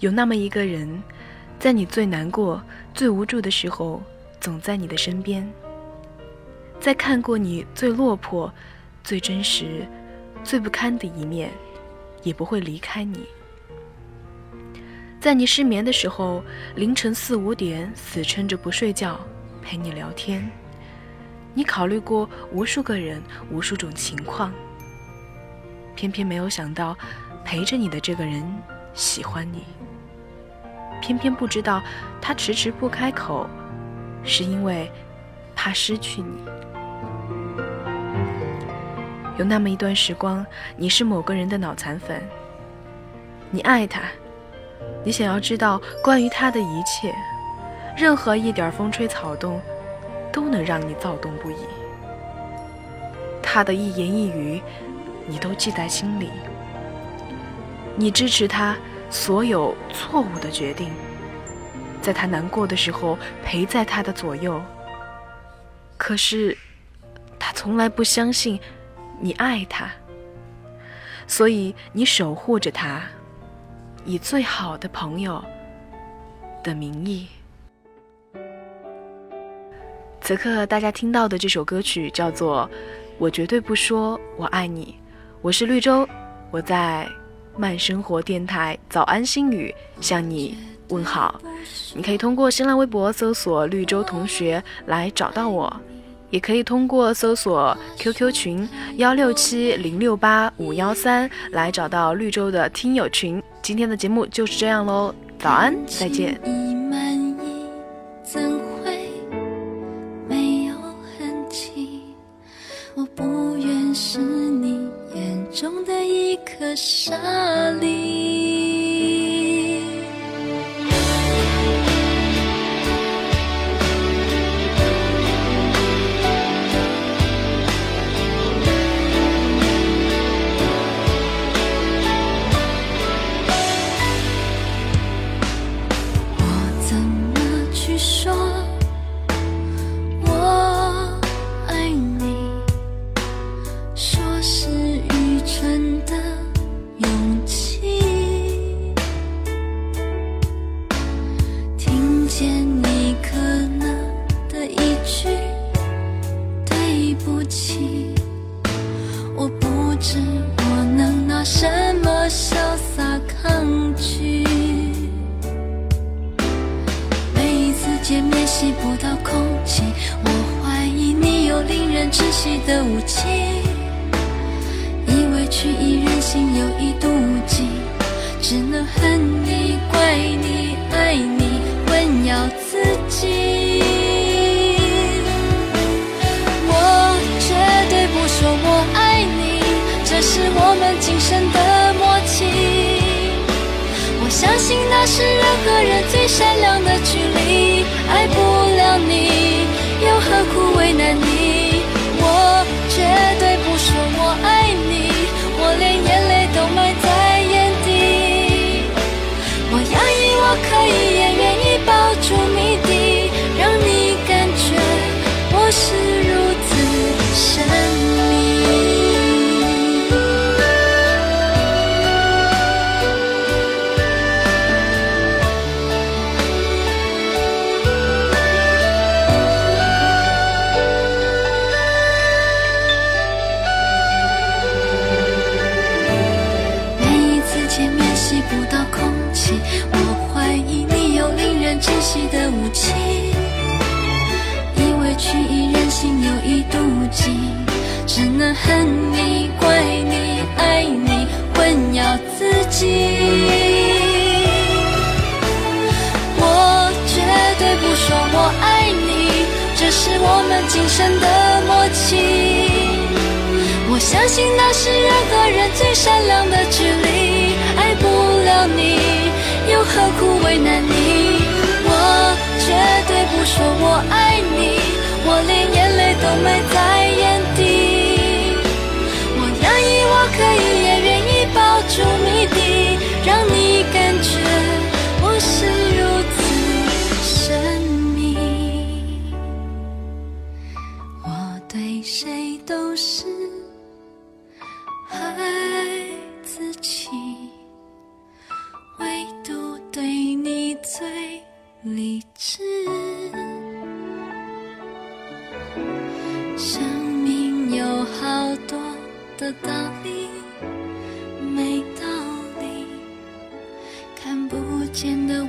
有那么一个人，在你最难过、最无助的时候，总在你的身边；在看过你最落魄、最真实、最不堪的一面，也不会离开你；在你失眠的时候，凌晨四五点死撑着不睡觉，陪你聊天。你考虑过无数个人、无数种情况，偏偏没有想到，陪着你的这个人喜欢你。偏偏不知道，他迟迟不开口，是因为怕失去你。有那么一段时光，你是某个人的脑残粉，你爱他，你想要知道关于他的一切，任何一点风吹草动，都能让你躁动不已。他的一言一语，你都记在心里，你支持他。所有错误的决定，在他难过的时候陪在他的左右。可是，他从来不相信你爱他，所以你守护着他，以最好的朋友的名义。此刻大家听到的这首歌曲叫做《我绝对不说我爱你》，我是绿洲，我在。慢生活电台早安心语向你问好，你可以通过新浪微博搜索绿洲同学来找到我，也可以通过搜索 QQ 群幺六七零六八五幺三来找到绿洲的听友群。今天的节目就是这样喽，早安，再见。中的令人窒息的武器。以为曲意人心有意妒忌，只能恨你、怪你、爱你，混淆自己。我绝对不说我爱你，这是我们今生的默契。我相信那是人和人最善良的距离。爱不了你，又何苦为难你？我绝对不说我爱恨你、怪你、爱你，混淆自己。我绝对不说我爱你，这是我们今生的默契。我相信那是人和人最善良的距离。爱不了你，又何苦为难你？我绝对不说我爱你，我连眼泪都没在可以，也愿意抱住谜底，让你感觉我是如此神秘。我对谁都是爱自己，唯独对。你最理智。生命有好多的道理，没道理，看不见的。